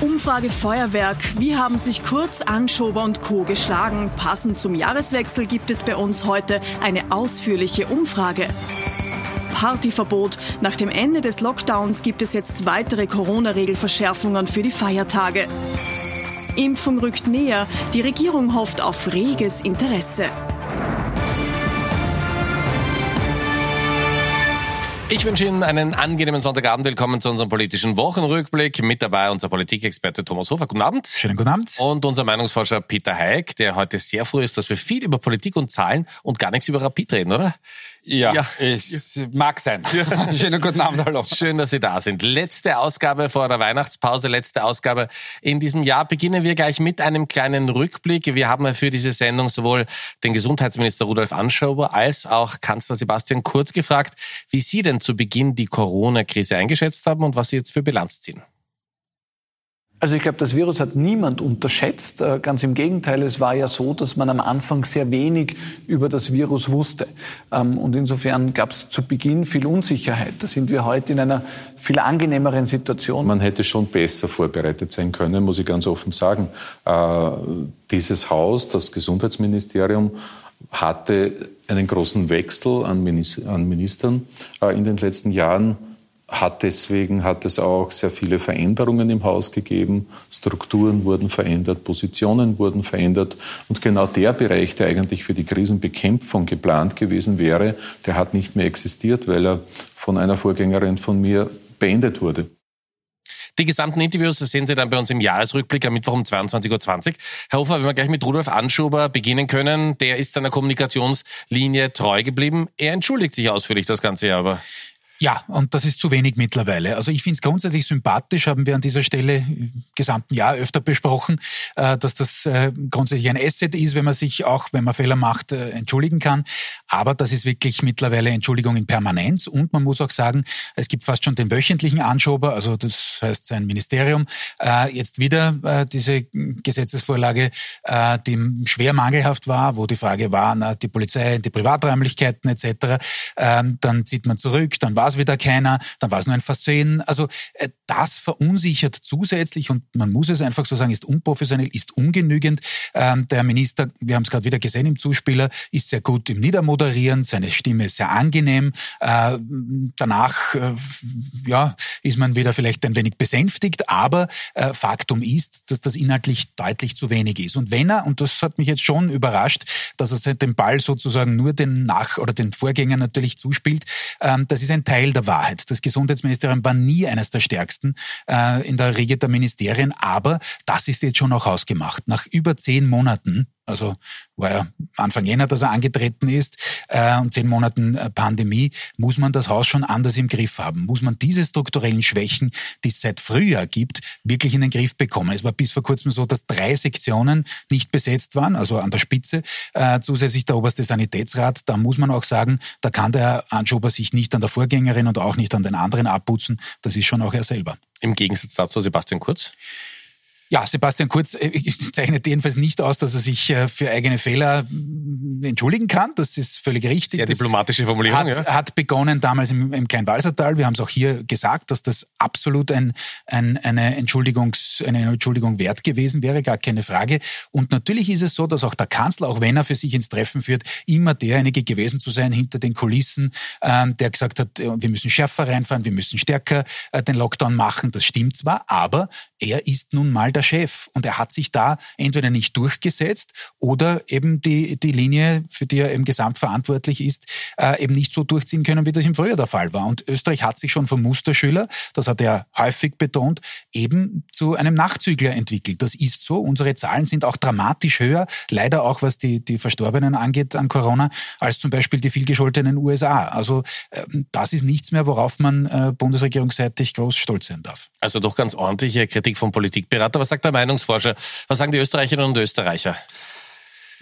Umfrage Feuerwerk. Wie haben sich Kurz, Anschober und Co. geschlagen? Passend zum Jahreswechsel gibt es bei uns heute eine ausführliche Umfrage. Partyverbot. Nach dem Ende des Lockdowns gibt es jetzt weitere Corona-Regelverschärfungen für die Feiertage. Impfung rückt näher. Die Regierung hofft auf reges Interesse. Ich wünsche Ihnen einen angenehmen Sonntagabend. Willkommen zu unserem politischen Wochenrückblick. Mit dabei unser Politikexperte Thomas Hofer. Guten Abend. Schönen guten Abend. Und unser Meinungsforscher Peter Heik, der heute sehr froh ist, dass wir viel über Politik und Zahlen und gar nichts über Rapid reden, oder? Ja, ja. es mag sein. Ja. Schönen guten Abend, hallo. Schön, dass Sie da sind. Letzte Ausgabe vor der Weihnachtspause, letzte Ausgabe in diesem Jahr. Beginnen wir gleich mit einem kleinen Rückblick. Wir haben für diese Sendung sowohl den Gesundheitsminister Rudolf Anschober als auch Kanzler Sebastian Kurz gefragt, wie Sie denn zu Beginn die Corona-Krise eingeschätzt haben und was Sie jetzt für Bilanz ziehen. Also ich glaube, das Virus hat niemand unterschätzt. Äh, ganz im Gegenteil, es war ja so, dass man am Anfang sehr wenig über das Virus wusste. Ähm, und insofern gab es zu Beginn viel Unsicherheit. Da sind wir heute in einer viel angenehmeren Situation. Man hätte schon besser vorbereitet sein können, muss ich ganz offen sagen. Äh, dieses Haus, das Gesundheitsministerium, hatte einen großen Wechsel an Ministern äh, in den letzten Jahren hat deswegen hat es auch sehr viele Veränderungen im Haus gegeben. Strukturen wurden verändert, Positionen wurden verändert. Und genau der Bereich, der eigentlich für die Krisenbekämpfung geplant gewesen wäre, der hat nicht mehr existiert, weil er von einer Vorgängerin von mir beendet wurde. Die gesamten Interviews sehen Sie dann bei uns im Jahresrückblick am Mittwoch um 22.20 Uhr. Herr Hofer, wenn wir gleich mit Rudolf Anschober beginnen können, der ist seiner Kommunikationslinie treu geblieben. Er entschuldigt sich ausführlich das ganze Jahr, aber ja, und das ist zu wenig mittlerweile. Also ich finde es grundsätzlich sympathisch, haben wir an dieser Stelle im gesamten Jahr öfter besprochen, äh, dass das äh, grundsätzlich ein Asset ist, wenn man sich auch, wenn man Fehler macht, äh, entschuldigen kann. Aber das ist wirklich mittlerweile Entschuldigung in Permanenz. Und man muss auch sagen, es gibt fast schon den wöchentlichen Anschober, also das heißt sein Ministerium, jetzt wieder diese Gesetzesvorlage, die schwer mangelhaft war, wo die Frage war, na, die Polizei, die Privaträumlichkeiten etc. Ähm, dann zieht man zurück, dann war es wieder keiner, dann war es nur ein Versehen. Also äh, das verunsichert zusätzlich und man muss es einfach so sagen, ist unprofessionell, ist ungenügend. Ähm, der Minister, wir haben es gerade wieder gesehen im Zuspieler, ist sehr gut im Niedermoderieren, seine Stimme ist sehr angenehm. Äh, danach äh, ja, ist man wieder vielleicht ein wenig besänftigt, aber Faktum ist, dass das inhaltlich deutlich zu wenig ist. Und wenn er, und das hat mich jetzt schon überrascht, dass er dem Ball sozusagen nur den Nach- oder den Vorgängern natürlich zuspielt, ähm, das ist ein Teil Teil der Wahrheit. Das Gesundheitsministerium war nie eines der stärksten äh, in der Riege der Ministerien, aber das ist jetzt schon auch ausgemacht. Nach über zehn Monaten also war ja Anfang Jänner, dass er angetreten ist äh, und zehn Monaten äh, Pandemie, muss man das Haus schon anders im Griff haben. Muss man diese strukturellen Schwächen, die es seit Frühjahr gibt, wirklich in den Griff bekommen. Es war bis vor kurzem so, dass drei Sektionen nicht besetzt waren, also an der Spitze, äh, zusätzlich der oberste Sanitätsrat. Da muss man auch sagen, da kann der Anschober sich nicht an der Vorgängerin und auch nicht an den anderen abputzen. Das ist schon auch er selber. Im Gegensatz dazu Sebastian Kurz? Ja, Sebastian Kurz äh, zeichnet jedenfalls nicht aus, dass er sich äh, für eigene Fehler mm, entschuldigen kann. Das ist völlig richtig. Sehr diplomatische Formulierung. Hat, ja. hat begonnen damals im, im Kleinwalsertal. Wir haben es auch hier gesagt, dass das absolut ein, ein, eine, Entschuldigungs, eine Entschuldigung wert gewesen wäre, gar keine Frage. Und natürlich ist es so, dass auch der Kanzler, auch wenn er für sich ins Treffen führt, immer derjenige gewesen zu sein hinter den Kulissen, äh, der gesagt hat, wir müssen schärfer reinfahren, wir müssen stärker äh, den Lockdown machen. Das stimmt zwar, aber er ist nun mal der Chef. Und er hat sich da entweder nicht durchgesetzt oder eben die, die Linie, für die er eben gesamtverantwortlich ist, äh, eben nicht so durchziehen können, wie das im Frühjahr der Fall war. Und Österreich hat sich schon vom Musterschüler, das hat er häufig betont, eben zu einem Nachzügler entwickelt. Das ist so. Unsere Zahlen sind auch dramatisch höher, leider auch was die, die Verstorbenen angeht an Corona, als zum Beispiel die vielgescholtenen USA. Also äh, das ist nichts mehr, worauf man äh, bundesregierungsseitig groß stolz sein darf. Also doch ganz ordentliche Kritik vom Politikberater. Was sagt der Meinungsforscher? Was sagen die Österreicherinnen und Österreicher?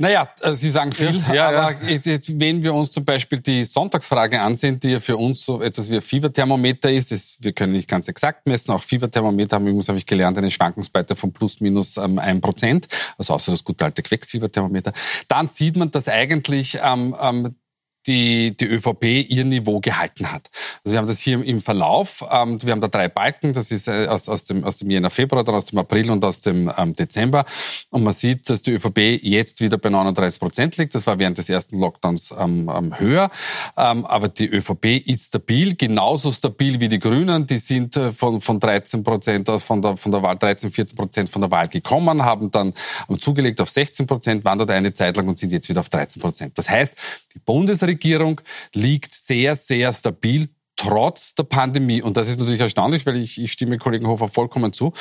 Naja, äh, Sie sagen viel, ja, aber ja. Jetzt, wenn wir uns zum Beispiel die Sonntagsfrage ansehen, die ja für uns so etwas wie ein Fieberthermometer ist, ist wir können nicht ganz exakt messen, auch Fieberthermometer haben übrigens, habe ich gelernt, eine Schwankungsbreite von plus minus ähm, ein Prozent, also außer das gute alte Quecksilberthermometer, dann sieht man, dass eigentlich ähm, ähm, die, die ÖVP ihr Niveau gehalten hat. Also wir haben das hier im Verlauf, ähm, wir haben da drei Balken, das ist äh, aus, aus, dem, aus dem Jänner, Februar, dann aus dem April und aus dem ähm, Dezember. Und man sieht, dass die ÖVP jetzt wieder bei 39 Prozent liegt. Das war während des ersten Lockdowns ähm, ähm, höher. Ähm, aber die ÖVP ist stabil, genauso stabil wie die Grünen. Die sind äh, von, von 13 Prozent äh, von der, von der Wahl, 13, 14 Prozent von der Wahl gekommen, haben dann zugelegt auf 16 Prozent, waren dort eine Zeit lang und sind jetzt wieder auf 13 Prozent. Das heißt, die Bundesregierung liegt sehr, sehr stabil trotz der Pandemie. Und das ist natürlich erstaunlich, weil ich, ich stimme Kollegen Hofer vollkommen zu.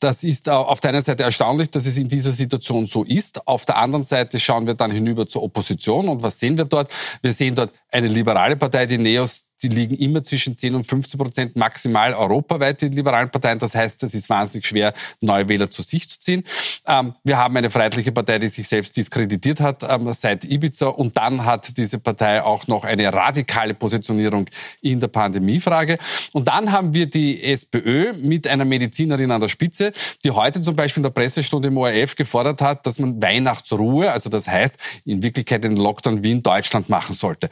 Das ist auf der einen Seite erstaunlich, dass es in dieser Situation so ist. Auf der anderen Seite schauen wir dann hinüber zur Opposition. Und was sehen wir dort? Wir sehen dort eine liberale Partei, die Neos, die liegen immer zwischen 10 und 15 Prozent maximal europaweit, die liberalen Parteien. Das heißt, es ist wahnsinnig schwer, neue Wähler zu sich zu ziehen. Ähm, wir haben eine freiheitliche Partei, die sich selbst diskreditiert hat ähm, seit Ibiza. Und dann hat diese Partei auch noch eine radikale Positionierung in der Pandemiefrage. Und dann haben wir die SPÖ mit einer Medizinerin an der Spitze, die heute zum Beispiel in der Pressestunde im ORF gefordert hat, dass man Weihnachtsruhe, also das heißt in Wirklichkeit den Lockdown wie in Deutschland machen sollte.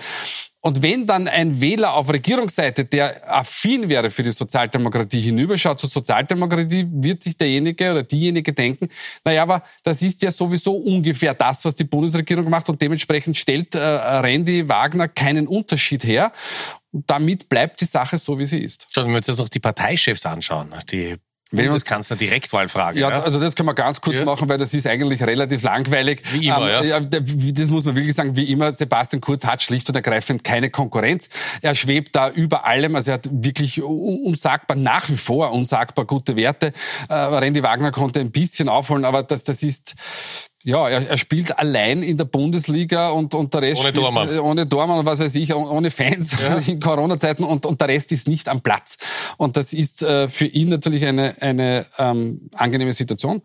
Und wenn dann ein Wähler auf Regierungsseite, der affin wäre für die Sozialdemokratie, hinüberschaut zur Sozialdemokratie, wird sich derjenige oder diejenige denken, naja, aber das ist ja sowieso ungefähr das, was die Bundesregierung macht und dementsprechend stellt äh, Randy Wagner keinen Unterschied her. Und damit bleibt die Sache so, wie sie ist. Schauen wir uns jetzt noch die Parteichefs anschauen. Die Bundeskanzler Direktwahlfrage. Ja, ja, also das können wir ganz kurz ja. machen, weil das ist eigentlich relativ langweilig. Wie immer, ähm, ja. Das muss man wirklich sagen, wie immer, Sebastian Kurz hat schlicht und ergreifend keine Konkurrenz. Er schwebt da über allem, also er hat wirklich unsagbar, nach wie vor unsagbar gute Werte. Äh, Randy Wagner konnte ein bisschen aufholen, aber das, das ist, ja, er, er, spielt allein in der Bundesliga und, und der Rest ohne spielt, Dormann. Äh, ohne Dormann und was weiß ich, ohne Fans ja. in Corona-Zeiten und, und der Rest ist nicht am Platz. Und das ist äh, für ihn natürlich eine, eine ähm, angenehme Situation.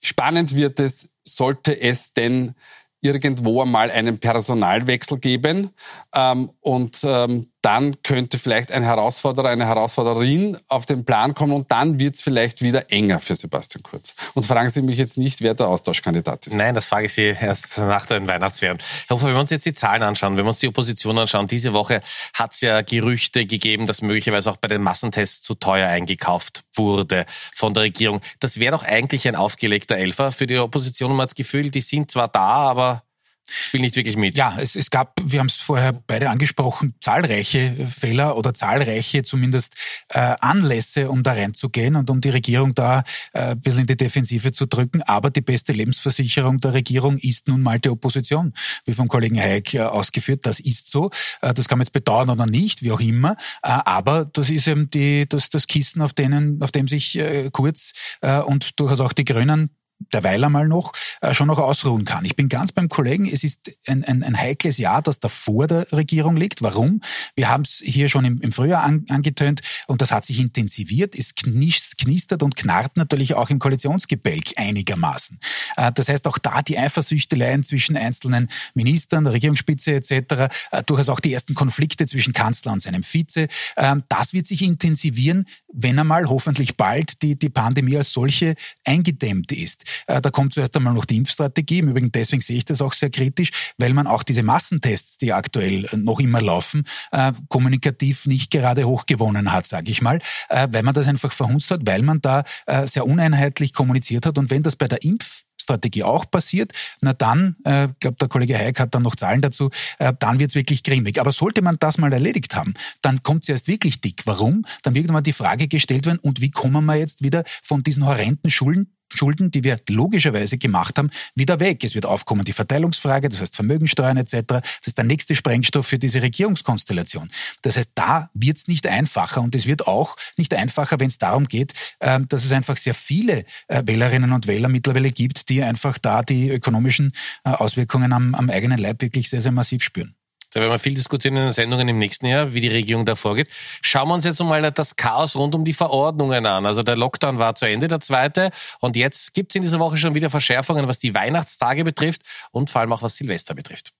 Spannend wird es, sollte es denn irgendwo einmal einen Personalwechsel geben ähm, und ähm, dann könnte vielleicht ein Herausforderer, eine Herausforderin auf den Plan kommen und dann wird es vielleicht wieder enger für Sebastian Kurz. Und fragen Sie mich jetzt nicht, wer der Austauschkandidat ist. Nein, das frage ich Sie erst nach den Weihnachtsferien. Herr Hofer, wenn wir uns jetzt die Zahlen anschauen, wenn wir uns die Opposition anschauen, diese Woche hat es ja Gerüchte gegeben, dass möglicherweise auch bei den Massentests zu teuer eingekauft wurde von der Regierung. Das wäre doch eigentlich ein aufgelegter Elfer für die Opposition. Man hat das Gefühl, die sind zwar da, aber spielen nicht wirklich mit. Ja, es, es gab, wir haben es vorher beide angesprochen, zahlreiche Fehler oder zahlreiche zumindest äh, Anlässe, um da reinzugehen und um die Regierung da äh, ein bisschen in die Defensive zu drücken. Aber die beste Lebensversicherung der Regierung ist nun mal die Opposition, wie vom Kollegen Hayek äh, ausgeführt. Das ist so. Äh, das kann man jetzt bedauern oder nicht, wie auch immer. Äh, aber das ist eben die, das, das Kissen, auf, denen, auf dem sich äh, Kurz äh, und durchaus auch die Grünen derweil einmal noch äh, schon noch ausruhen kann. Ich bin ganz beim Kollegen, es ist ein, ein, ein heikles Jahr, das da vor der Regierung liegt. Warum? Wir haben es hier schon im, im Frühjahr an, angetönt und das hat sich intensiviert. Es knistert und knarrt natürlich auch im Koalitionsgebälk einigermaßen. Äh, das heißt, auch da die Eifersüchteleien zwischen einzelnen Ministern, der Regierungsspitze etc., äh, durchaus auch die ersten Konflikte zwischen Kanzler und seinem Vize, ähm, das wird sich intensivieren, wenn einmal hoffentlich bald die, die Pandemie als solche eingedämmt ist. Äh, da kommt zuerst einmal noch die Impfstrategie. Im Übrigen deswegen sehe ich das auch sehr kritisch, weil man auch diese Massentests, die aktuell noch immer laufen, äh, kommunikativ nicht gerade hoch gewonnen hat, sage ich mal, äh, weil man das einfach verhunzt hat, weil man da sehr uneinheitlich kommuniziert hat. Und wenn das bei der Impf Strategie auch passiert, na dann, ich äh, glaube, der Kollege Hayek hat dann noch Zahlen dazu, äh, dann wird's wirklich grimmig. Aber sollte man das mal erledigt haben, dann kommt es erst wirklich dick. Warum? Dann wird mal die Frage gestellt werden, und wie kommen wir jetzt wieder von diesen horrenden Schulden Schulden, die wir logischerweise gemacht haben, wieder weg. Es wird aufkommen die Verteilungsfrage, das heißt Vermögensteuern etc. Das ist der nächste Sprengstoff für diese Regierungskonstellation. Das heißt, da wird es nicht einfacher und es wird auch nicht einfacher, wenn es darum geht, ähm, dass es einfach sehr viele äh, Wählerinnen und Wähler mittlerweile gibt, die einfach da die ökonomischen äh, Auswirkungen am, am eigenen Leib wirklich sehr, sehr massiv spüren. Da werden wir viel diskutieren in den Sendungen im nächsten Jahr, wie die Regierung da vorgeht. Schauen wir uns jetzt mal das Chaos rund um die Verordnungen an. Also der Lockdown war zu Ende, der zweite. Und jetzt gibt es in dieser Woche schon wieder Verschärfungen, was die Weihnachtstage betrifft und vor allem auch was Silvester betrifft.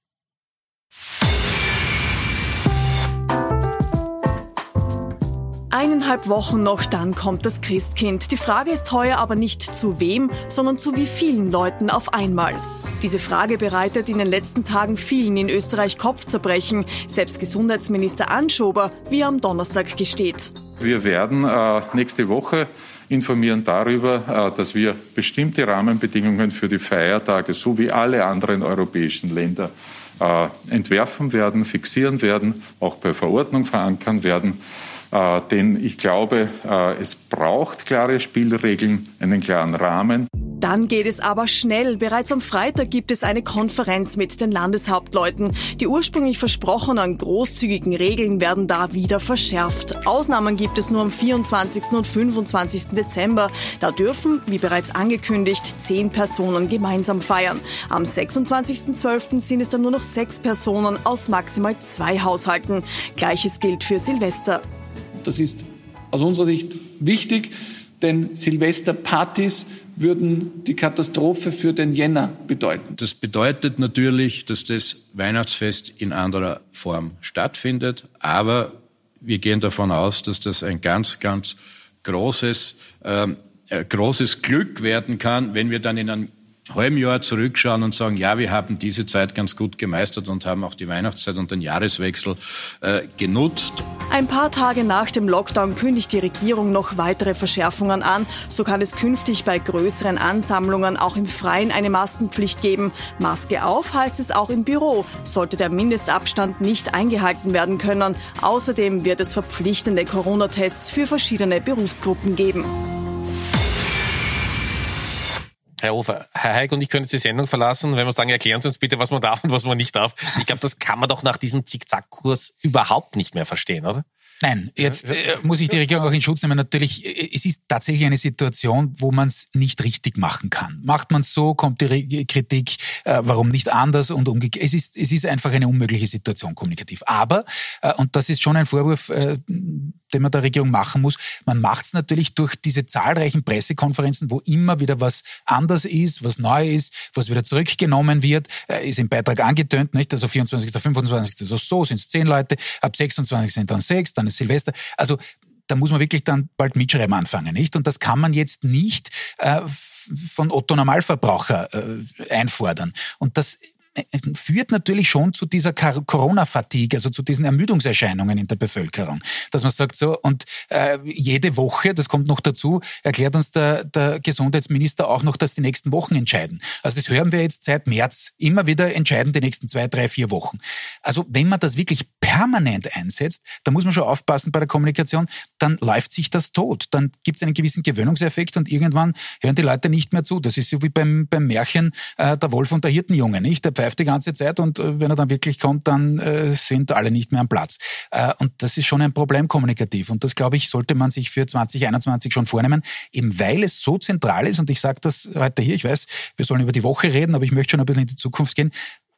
Eineinhalb Wochen noch, dann kommt das Christkind. Die Frage ist heuer aber nicht zu wem, sondern zu wie vielen Leuten auf einmal. Diese Frage bereitet in den letzten Tagen vielen in Österreich Kopfzerbrechen. Selbst Gesundheitsminister Anschober, wie er am Donnerstag gesteht. Wir werden äh, nächste Woche informieren darüber, äh, dass wir bestimmte Rahmenbedingungen für die Feiertage so wie alle anderen europäischen Länder äh, entwerfen werden, fixieren werden, auch per Verordnung verankern werden. Äh, denn ich glaube, es braucht klare Spielregeln, einen klaren Rahmen. Dann geht es aber schnell. Bereits am Freitag gibt es eine Konferenz mit den Landeshauptleuten. Die ursprünglich versprochenen großzügigen Regeln werden da wieder verschärft. Ausnahmen gibt es nur am 24. und 25. Dezember. Da dürfen, wie bereits angekündigt, zehn Personen gemeinsam feiern. Am 26.12. sind es dann nur noch sechs Personen aus maximal zwei Haushalten. Gleiches gilt für Silvester. Das ist aus unserer Sicht wichtig, denn Silvesterpartys würden die Katastrophe für den Jänner bedeuten. Das bedeutet natürlich, dass das Weihnachtsfest in anderer Form stattfindet, aber wir gehen davon aus, dass das ein ganz, ganz großes, ähm, äh, großes Glück werden kann, wenn wir dann in einem halben Jahr zurückschauen und sagen, ja, wir haben diese Zeit ganz gut gemeistert und haben auch die Weihnachtszeit und den Jahreswechsel äh, genutzt. Ein paar Tage nach dem Lockdown kündigt die Regierung noch weitere Verschärfungen an. So kann es künftig bei größeren Ansammlungen auch im Freien eine Maskenpflicht geben. Maske auf heißt es auch im Büro, sollte der Mindestabstand nicht eingehalten werden können. Außerdem wird es verpflichtende Corona-Tests für verschiedene Berufsgruppen geben. Herr Hofer, Herr Heik und ich können jetzt die Sendung verlassen, wenn wir sagen, erklären Sie uns bitte, was man darf und was man nicht darf. Ich glaube, das kann man doch nach diesem Zickzackkurs überhaupt nicht mehr verstehen, oder? Nein, jetzt äh, muss ich die Regierung auch in Schutz nehmen. Natürlich, äh, es ist tatsächlich eine Situation, wo man es nicht richtig machen kann. Macht man es so, kommt die Re Kritik, äh, warum nicht anders und umgekehrt. Es ist, es ist einfach eine unmögliche Situation kommunikativ. Aber, äh, und das ist schon ein Vorwurf, äh, den man der Regierung machen muss. Man macht es natürlich durch diese zahlreichen Pressekonferenzen, wo immer wieder was anders ist, was neu ist, was wieder zurückgenommen wird, äh, ist im Beitrag angetönt, nicht? Also 24., 25. so, so sind es zehn Leute, ab 26 sind dann sechs, dann ist Silvester. Also da muss man wirklich dann bald mitschreiben anfangen, nicht? Und das kann man jetzt nicht äh, von Otto Normalverbraucher äh, einfordern. Und das führt natürlich schon zu dieser Corona-Fatigue, also zu diesen Ermüdungserscheinungen in der Bevölkerung. Dass man sagt so, und äh, jede Woche, das kommt noch dazu, erklärt uns der, der Gesundheitsminister auch noch, dass die nächsten Wochen entscheiden. Also das hören wir jetzt seit März immer wieder entscheiden, die nächsten zwei, drei, vier Wochen. Also wenn man das wirklich permanent einsetzt, da muss man schon aufpassen bei der Kommunikation, dann läuft sich das tot. Dann gibt es einen gewissen Gewöhnungseffekt und irgendwann hören die Leute nicht mehr zu. Das ist so wie beim, beim Märchen äh, der Wolf und der Hirtenjunge, nicht? Der pfeift die ganze Zeit und äh, wenn er dann wirklich kommt, dann äh, sind alle nicht mehr am Platz. Äh, und das ist schon ein Problem kommunikativ. Und das, glaube ich, sollte man sich für 2021 schon vornehmen, eben weil es so zentral ist. Und ich sage das heute hier, ich weiß, wir sollen über die Woche reden, aber ich möchte schon ein bisschen in die Zukunft gehen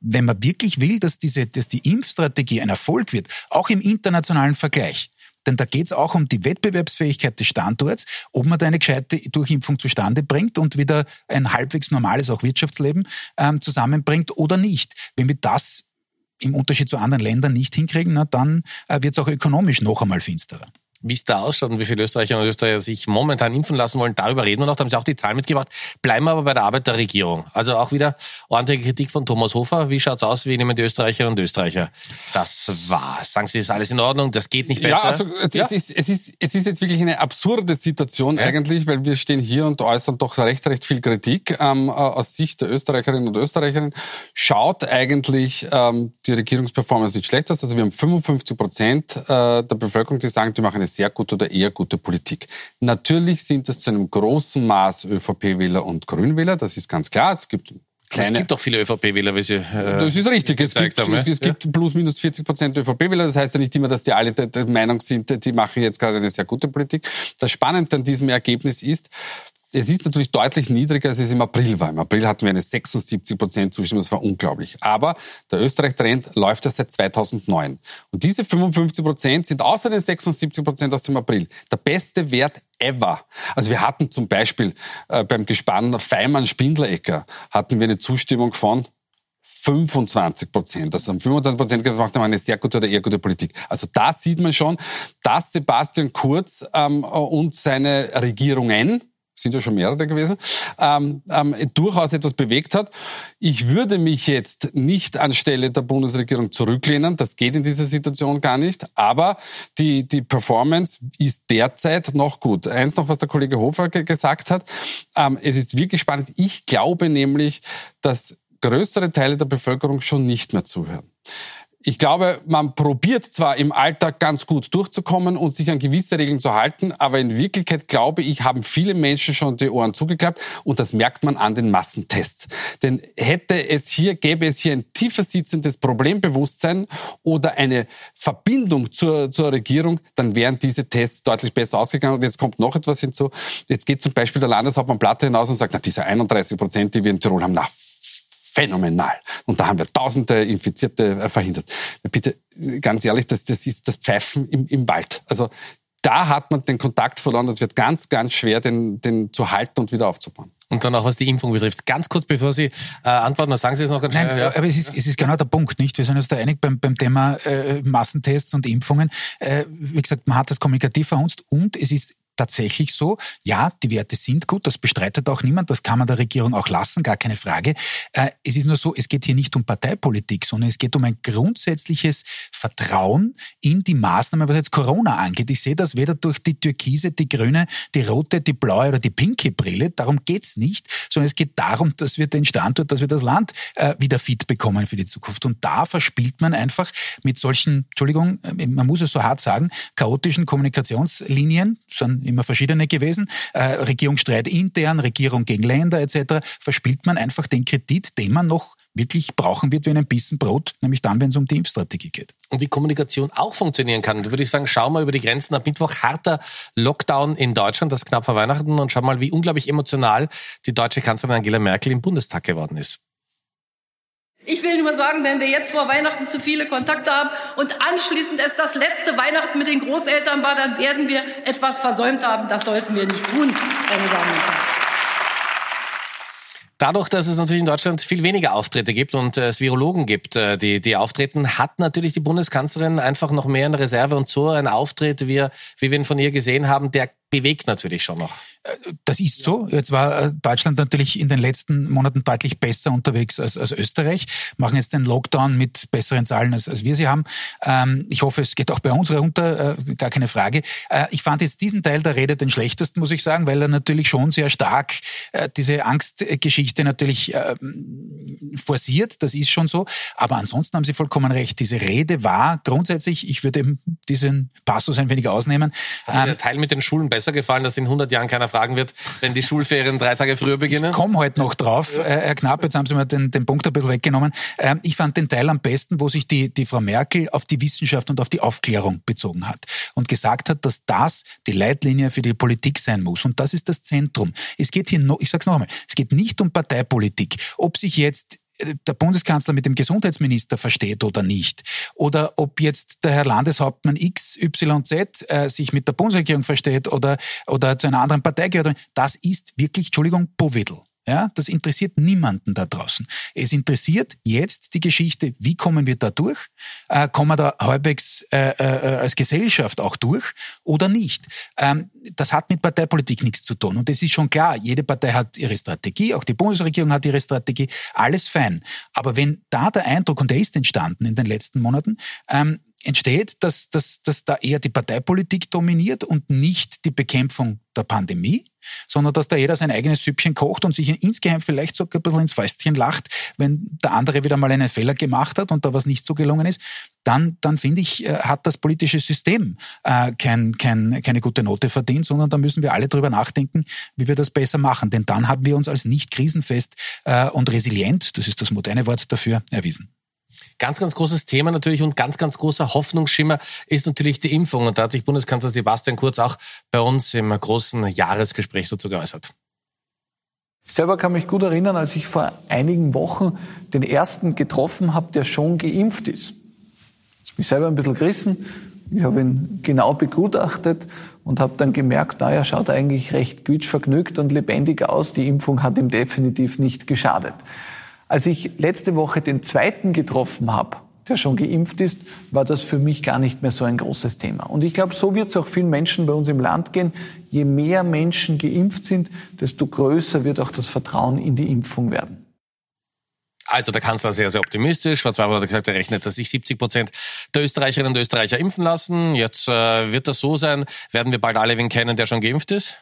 wenn man wirklich will, dass, diese, dass die Impfstrategie ein Erfolg wird, auch im internationalen Vergleich, denn da geht es auch um die Wettbewerbsfähigkeit des Standorts, ob man da eine gescheite Durchimpfung zustande bringt und wieder ein halbwegs normales auch Wirtschaftsleben ähm, zusammenbringt oder nicht. Wenn wir das im Unterschied zu anderen Ländern nicht hinkriegen, na, dann äh, wird es auch ökonomisch noch einmal finsterer wie es da ausschaut und wie viele Österreicher und Österreicher sich momentan impfen lassen wollen, darüber reden wir noch. Da haben Sie auch die Zahlen mitgebracht. Bleiben wir aber bei der Arbeit der Regierung. Also auch wieder ordentliche Kritik von Thomas Hofer. Wie schaut's aus? Wie nehmen die Österreicherinnen und Österreicher das wahr? Sagen Sie, ist alles in Ordnung? Das geht nicht besser? Ja, also es, ja. Ist, es, ist, es ist jetzt wirklich eine absurde Situation ja. eigentlich, weil wir stehen hier und äußern doch recht, recht viel Kritik ähm, aus Sicht der Österreicherinnen und Österreicherinnen. Schaut eigentlich ähm, die Regierungsperformance nicht schlecht aus. Also wir haben 55 Prozent äh, der Bevölkerung, die sagen, die machen eine sehr gute oder eher gute Politik. Natürlich sind es zu einem großen Maß ÖVP-Wähler und Grünwähler, das ist ganz klar. Es gibt Kleine. Es gibt doch viele ÖVP-Wähler, wie Sie äh, Das ist richtig. Es gibt, haben, es, es gibt plus minus 40 Prozent ÖVP-Wähler. Das heißt ja nicht immer, dass die alle der Meinung sind, die machen jetzt gerade eine sehr gute Politik. Das Spannende an diesem Ergebnis ist, es ist natürlich deutlich niedriger, als es im April war. Im April hatten wir eine 76 Prozent Zustimmung, das war unglaublich. Aber der Österreich-Trend läuft ja seit 2009. Und diese 55 Prozent sind außer den 76 Prozent aus dem April der beste Wert ever. Also wir hatten zum Beispiel äh, beim Gespann Feimann-Spindlerecker hatten wir eine Zustimmung von 25 Prozent. Also haben 25 Prozent gemacht, haben eine sehr gute oder eher gute Politik. Also da sieht man schon, dass Sebastian Kurz ähm, und seine Regierungen sind ja schon mehrere gewesen, ähm, ähm, durchaus etwas bewegt hat. Ich würde mich jetzt nicht anstelle der Bundesregierung zurücklehnen, das geht in dieser Situation gar nicht, aber die, die Performance ist derzeit noch gut. Eins noch, was der Kollege Hofer gesagt hat, ähm, es ist wirklich spannend. Ich glaube nämlich, dass größere Teile der Bevölkerung schon nicht mehr zuhören ich glaube, man probiert zwar im Alltag ganz gut durchzukommen und sich an gewisse Regeln zu halten, aber in Wirklichkeit glaube ich, haben viele Menschen schon die Ohren zugeklappt und das merkt man an den Massentests. Denn hätte es hier, gäbe es hier ein tiefer sitzendes Problembewusstsein oder eine Verbindung zur, zur Regierung, dann wären diese Tests deutlich besser ausgegangen. Und jetzt kommt noch etwas hinzu. Jetzt geht zum Beispiel der Landeshauptmann Platte hinaus und sagt, na, diese 31 Prozent, die wir in Tirol haben, na, phänomenal. Und da haben wir tausende Infizierte äh, verhindert. Bitte, ganz ehrlich, das, das ist das Pfeifen im, im Wald. Also da hat man den Kontakt verloren. Es wird ganz, ganz schwer, den, den zu halten und wieder aufzubauen. Und dann auch was die Impfung betrifft. Ganz kurz, bevor Sie äh, antworten, dann sagen Sie es noch ganz schnell. Nein, ja. aber es ist, es ist genau der Punkt, nicht? Wir sind uns da einig beim, beim Thema äh, Massentests und Impfungen. Äh, wie gesagt, man hat das kommunikativ verhunzt und es ist tatsächlich so. Ja, die Werte sind gut, das bestreitet auch niemand, das kann man der Regierung auch lassen, gar keine Frage. Äh, es ist nur so, es geht hier nicht um Parteipolitik, sondern es geht um ein grundsätzliches Vertrauen in die Maßnahmen, was jetzt Corona angeht. Ich sehe das weder durch die türkise, die grüne, die rote, die blaue oder die pinke Brille. Darum geht's nicht, sondern es geht darum, dass wir den Standort, dass wir das Land äh, wieder fit bekommen für die Zukunft. Und da verspielt man einfach mit solchen, Entschuldigung, äh, man muss es so hart sagen, chaotischen Kommunikationslinien, sondern immer verschiedene gewesen, äh, Regierungsstreit intern, Regierung gegen Länder etc., verspielt man einfach den Kredit, den man noch wirklich brauchen wird wie einen Bissen Brot, nämlich dann, wenn es um die Impfstrategie geht. Und die Kommunikation auch funktionieren kann. Da würde ich sagen, schau mal über die Grenzen ab Mittwoch. Harter Lockdown in Deutschland, das knapp vor Weihnachten. Und schau mal, wie unglaublich emotional die deutsche Kanzlerin Angela Merkel im Bundestag geworden ist. Ich will nur sagen, wenn wir jetzt vor Weihnachten zu viele Kontakte haben und anschließend es das letzte Weihnachten mit den Großeltern war, dann werden wir etwas versäumt haben. Das sollten wir nicht tun, meine Damen und Herren. Dadurch, dass es natürlich in Deutschland viel weniger Auftritte gibt und äh, es Virologen gibt, äh, die, die auftreten, hat natürlich die Bundeskanzlerin einfach noch mehr in Reserve und so ein Auftritt, wie, wie wir ihn von ihr gesehen haben, der bewegt natürlich schon noch. Das ist so. Jetzt war äh, Deutschland natürlich in den letzten Monaten deutlich besser unterwegs als, als Österreich, machen jetzt den Lockdown mit besseren Zahlen, als, als wir sie haben. Ähm, ich hoffe, es geht auch bei uns runter, äh, gar keine Frage. Äh, ich fand jetzt diesen Teil der Rede den schlechtesten, muss ich sagen, weil er natürlich schon sehr stark äh, diese Angstgeschichte natürlich äh, forciert. Das ist schon so. Aber ansonsten haben Sie vollkommen recht. Diese Rede war grundsätzlich, ich würde eben diesen Passus ein wenig ausnehmen. Hat ähm, der Teil mit den Schulen besser gefallen, dass in 100 Jahren keiner fragen wird, wenn die Schulferien drei Tage früher beginnen? Ich komme heute noch drauf, äh, Herr Knapp, jetzt haben Sie mir den, den Punkt ein bisschen weggenommen. Ähm, ich fand den Teil am besten, wo sich die, die Frau Merkel auf die Wissenschaft und auf die Aufklärung bezogen hat und gesagt hat, dass das die Leitlinie für die Politik sein muss. Und das ist das Zentrum. Es geht hier noch, ich sage es noch einmal, es geht nicht um Parteipolitik. Ob sich jetzt der Bundeskanzler mit dem Gesundheitsminister versteht oder nicht. Oder ob jetzt der Herr Landeshauptmann XYZ äh, sich mit der Bundesregierung versteht oder, oder zu einer anderen Partei gehört. Das ist wirklich, Entschuldigung, Powidl. Ja, das interessiert niemanden da draußen. Es interessiert jetzt die Geschichte, wie kommen wir da durch? Äh, kommen wir da halbwegs äh, äh, als Gesellschaft auch durch oder nicht? Ähm, das hat mit Parteipolitik nichts zu tun. Und es ist schon klar, jede Partei hat ihre Strategie, auch die Bundesregierung hat ihre Strategie, alles fein. Aber wenn da der Eindruck, und der ist entstanden in den letzten Monaten, ähm, entsteht, dass, dass, dass da eher die Parteipolitik dominiert und nicht die Bekämpfung der Pandemie, sondern dass da jeder sein eigenes Süppchen kocht und sich insgeheim vielleicht sogar ein bisschen ins Fäustchen lacht, wenn der andere wieder mal einen Fehler gemacht hat und da was nicht so gelungen ist, dann, dann finde ich, äh, hat das politische System äh, kein, kein, keine gute Note verdient, sondern da müssen wir alle drüber nachdenken, wie wir das besser machen. Denn dann haben wir uns als nicht krisenfest äh, und resilient, das ist das moderne Wort dafür, erwiesen. Ganz, ganz großes Thema natürlich und ganz, ganz großer Hoffnungsschimmer ist natürlich die Impfung. Und da hat sich Bundeskanzler Sebastian Kurz auch bei uns im großen Jahresgespräch dazu geäußert. Ich selber kann mich gut erinnern, als ich vor einigen Wochen den ersten getroffen habe, der schon geimpft ist. Ich habe mich selber ein bisschen gerissen. Ich habe ihn genau begutachtet und habe dann gemerkt, naja, schaut eigentlich recht quietschvergnügt und lebendig aus. Die Impfung hat ihm definitiv nicht geschadet. Als ich letzte Woche den zweiten getroffen habe, der schon geimpft ist, war das für mich gar nicht mehr so ein großes Thema. Und ich glaube, so wird es auch vielen Menschen bei uns im Land gehen. Je mehr Menschen geimpft sind, desto größer wird auch das Vertrauen in die Impfung werden. Also der Kanzler sehr, sehr optimistisch. Vor zwei Wochen hat er gesagt, er rechnet, dass sich 70 Prozent der Österreicherinnen und Österreicher impfen lassen. Jetzt äh, wird das so sein. Werden wir bald alle wen kennen, der schon geimpft ist?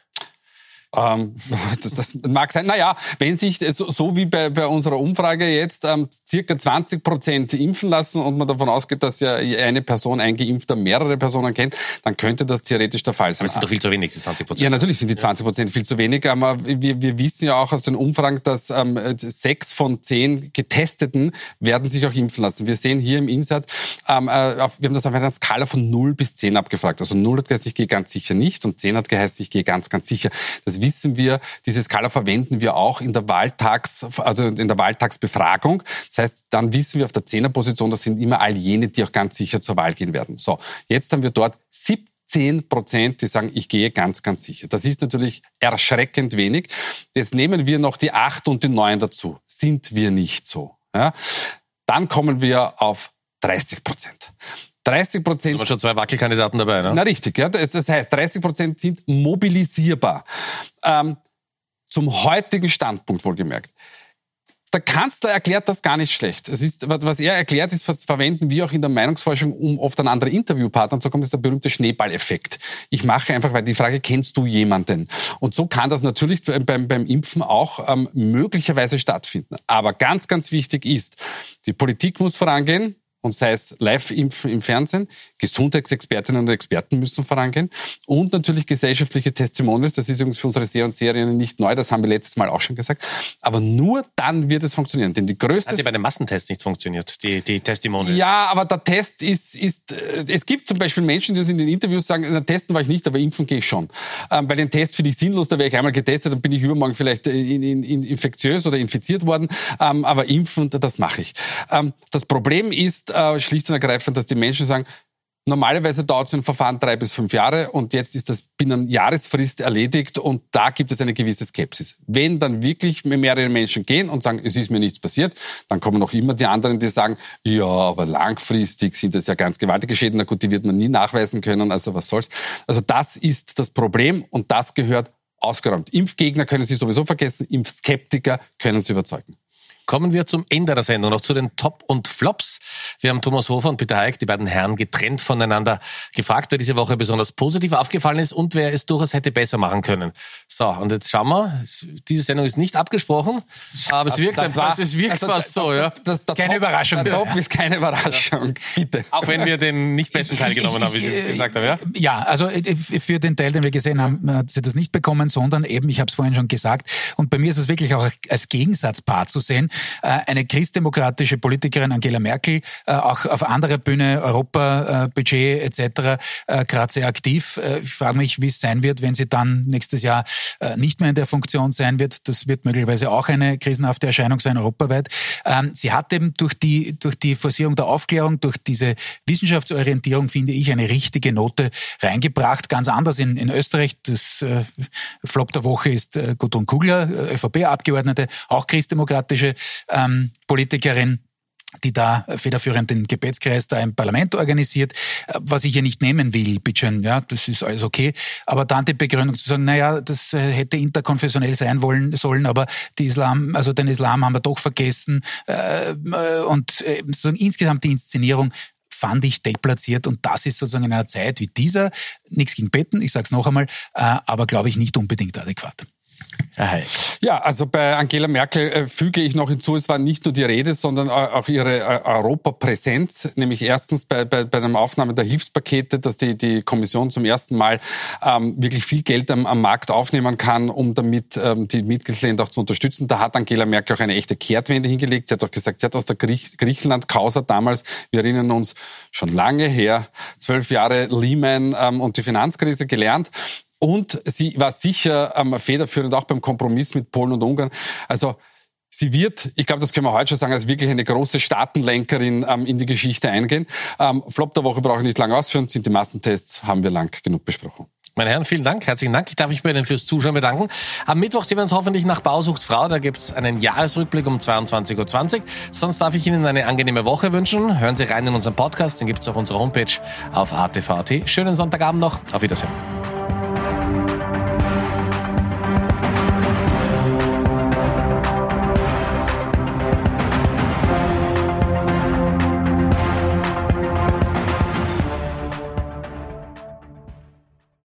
Ähm, das, das mag sein. Naja, wenn sich so, so wie bei, bei unserer Umfrage jetzt ähm, circa 20 Prozent impfen lassen und man davon ausgeht, dass ja eine Person ein Geimpfter mehrere Personen kennt, dann könnte das theoretisch der Fall sein. Aber es sind doch viel zu wenig, die 20 Prozent. Ja, natürlich sind die 20 Prozent viel zu wenig. Aber wir, wir wissen ja auch aus den Umfragen, dass ähm, sechs von zehn Getesteten werden sich auch impfen lassen. Wir sehen hier im Insat, ähm, äh, auf, wir haben das auf einer Skala von 0 bis 10 abgefragt. Also 0 hat geheißen, ich gehe ganz sicher nicht und 10 hat geheißen, ich gehe ganz, ganz sicher. Das wissen wir, diese Skala verwenden wir auch in der Wahltags, also in der Wahltagsbefragung. Das heißt, dann wissen wir auf der Zehnerposition, das sind immer all jene, die auch ganz sicher zur Wahl gehen werden. So, jetzt haben wir dort 17 Prozent, die sagen, ich gehe ganz, ganz sicher. Das ist natürlich erschreckend wenig. Jetzt nehmen wir noch die 8 und die 9 dazu. Sind wir nicht so? Ja? Dann kommen wir auf 30 Prozent. 30 Prozent. Da schon zwei Wackelkandidaten dabei, ne? Na richtig, ja. Das heißt, 30 Prozent sind mobilisierbar. Ähm, zum heutigen Standpunkt wohlgemerkt. Der Kanzler erklärt das gar nicht schlecht. Es ist, was er erklärt, ist, was verwenden wir auch in der Meinungsforschung, um oft an andere Interviewpartner zu kommen, ist der berühmte Schneeballeffekt. Ich mache einfach, weil die Frage, kennst du jemanden? Und so kann das natürlich beim, beim Impfen auch ähm, möglicherweise stattfinden. Aber ganz, ganz wichtig ist, die Politik muss vorangehen, und sei es Live-Impfen im Fernsehen, Gesundheitsexpertinnen und Experten müssen vorangehen und natürlich gesellschaftliche Testimonials. Das ist übrigens für unsere und Serien nicht neu, das haben wir letztes Mal auch schon gesagt. Aber nur dann wird es funktionieren. Denn die größte. Hat ja bei den Massentests nicht funktioniert, die, die Testimonials. Ja, aber der Test ist, ist, äh, es gibt zum Beispiel Menschen, die uns in den Interviews sagen, na, testen war ich nicht, aber impfen gehe ich schon. Ähm, weil den Test finde ich sinnlos, da wäre ich einmal getestet, dann bin ich übermorgen vielleicht äh, in, in, in infektiös oder infiziert worden. Ähm, aber impfen, das mache ich. Ähm, das Problem ist, äh, schlicht und ergreifend, dass die Menschen sagen, Normalerweise dauert so ein Verfahren drei bis fünf Jahre und jetzt ist das binnen Jahresfrist erledigt und da gibt es eine gewisse Skepsis. Wenn dann wirklich mehrere Menschen gehen und sagen, es ist mir nichts passiert, dann kommen noch immer die anderen, die sagen, ja, aber langfristig sind das ja ganz gewaltige Schäden. Na gut, die wird man nie nachweisen können, also was soll's. Also das ist das Problem und das gehört ausgeräumt. Impfgegner können Sie sowieso vergessen, Impfskeptiker können Sie überzeugen. Kommen wir zum Ende der Sendung noch zu den Top und Flops. Wir haben Thomas Hofer und Peter Hayek, die beiden Herren, getrennt voneinander gefragt, wer diese Woche besonders positiv aufgefallen ist und wer es durchaus hätte besser machen können. So, und jetzt schauen wir. Diese Sendung ist nicht abgesprochen, aber es wirkt, das war, es wirkt also, fast so. Ja. Das, das, keine Top, Überraschung. Der Top ist keine Überraschung. Ja. Bitte. Auch wenn wir den nicht besten Teil genommen haben, wie Sie gesagt haben. Ja, ja also äh, für den Teil, den wir gesehen haben, hat sie das nicht bekommen, sondern eben, ich habe es vorhin schon gesagt, und bei mir ist es wirklich auch als Gegensatzpaar zu sehen, äh, eine christdemokratische Politikerin Angela Merkel, äh, auch auf anderer Bühne, Europabudget etc., gerade sehr aktiv. Ich frage mich, wie es sein wird, wenn sie dann nächstes Jahr nicht mehr in der Funktion sein wird. Das wird möglicherweise auch eine krisenhafte Erscheinung sein, europaweit. Ähm, sie hat eben durch die, durch die Forcierung der Aufklärung, durch diese Wissenschaftsorientierung, finde ich, eine richtige Note reingebracht. Ganz anders in, in Österreich. Das äh, Flop der Woche ist äh, Gudrun Kugler, ÖVP-Abgeordnete, auch christdemokratische ähm, Politikerin die da federführend den Gebetskreis da im Parlament organisiert, äh, was ich hier nicht nehmen will, bitteschön, ja, das ist alles okay. Aber dann die Begründung zu sagen, naja, das äh, hätte interkonfessionell sein wollen sollen, aber die Islam, also den Islam haben wir doch vergessen. Äh, und sozusagen insgesamt die Inszenierung fand ich deplatziert und das ist sozusagen in einer Zeit wie dieser, nichts gegen Betten, ich sage es noch einmal, aber glaube ich nicht unbedingt adäquat. Ja, also bei Angela Merkel äh, füge ich noch hinzu, es war nicht nur die Rede, sondern auch ihre äh, Europapräsenz, nämlich erstens bei, bei, bei der Aufnahme der Hilfspakete, dass die, die Kommission zum ersten Mal ähm, wirklich viel Geld am, am Markt aufnehmen kann, um damit ähm, die Mitgliedsländer auch zu unterstützen. Da hat Angela Merkel auch eine echte Kehrtwende hingelegt. Sie hat auch gesagt, sie hat aus der Griech Griechenland-Causa damals, wir erinnern uns, schon lange her, zwölf Jahre Lehman ähm, und die Finanzkrise gelernt. Und sie war sicher ähm, federführend auch beim Kompromiss mit Polen und Ungarn. Also sie wird, ich glaube, das können wir heute schon sagen, als wirklich eine große Staatenlenkerin ähm, in die Geschichte eingehen. Ähm, Flop der Woche brauche ich nicht lange ausführen, sind die Massentests, haben wir lang genug besprochen. Meine Herren, vielen Dank, herzlichen Dank. Ich darf mich bei Ihnen fürs Zuschauen bedanken. Am Mittwoch sehen wir uns hoffentlich nach Bausucht Frau. Da gibt es einen Jahresrückblick um 22.20 Uhr. Sonst darf ich Ihnen eine angenehme Woche wünschen. Hören Sie rein in unseren Podcast, den gibt es auf unserer Homepage auf ATV.at. Schönen Sonntagabend noch. Auf Wiedersehen.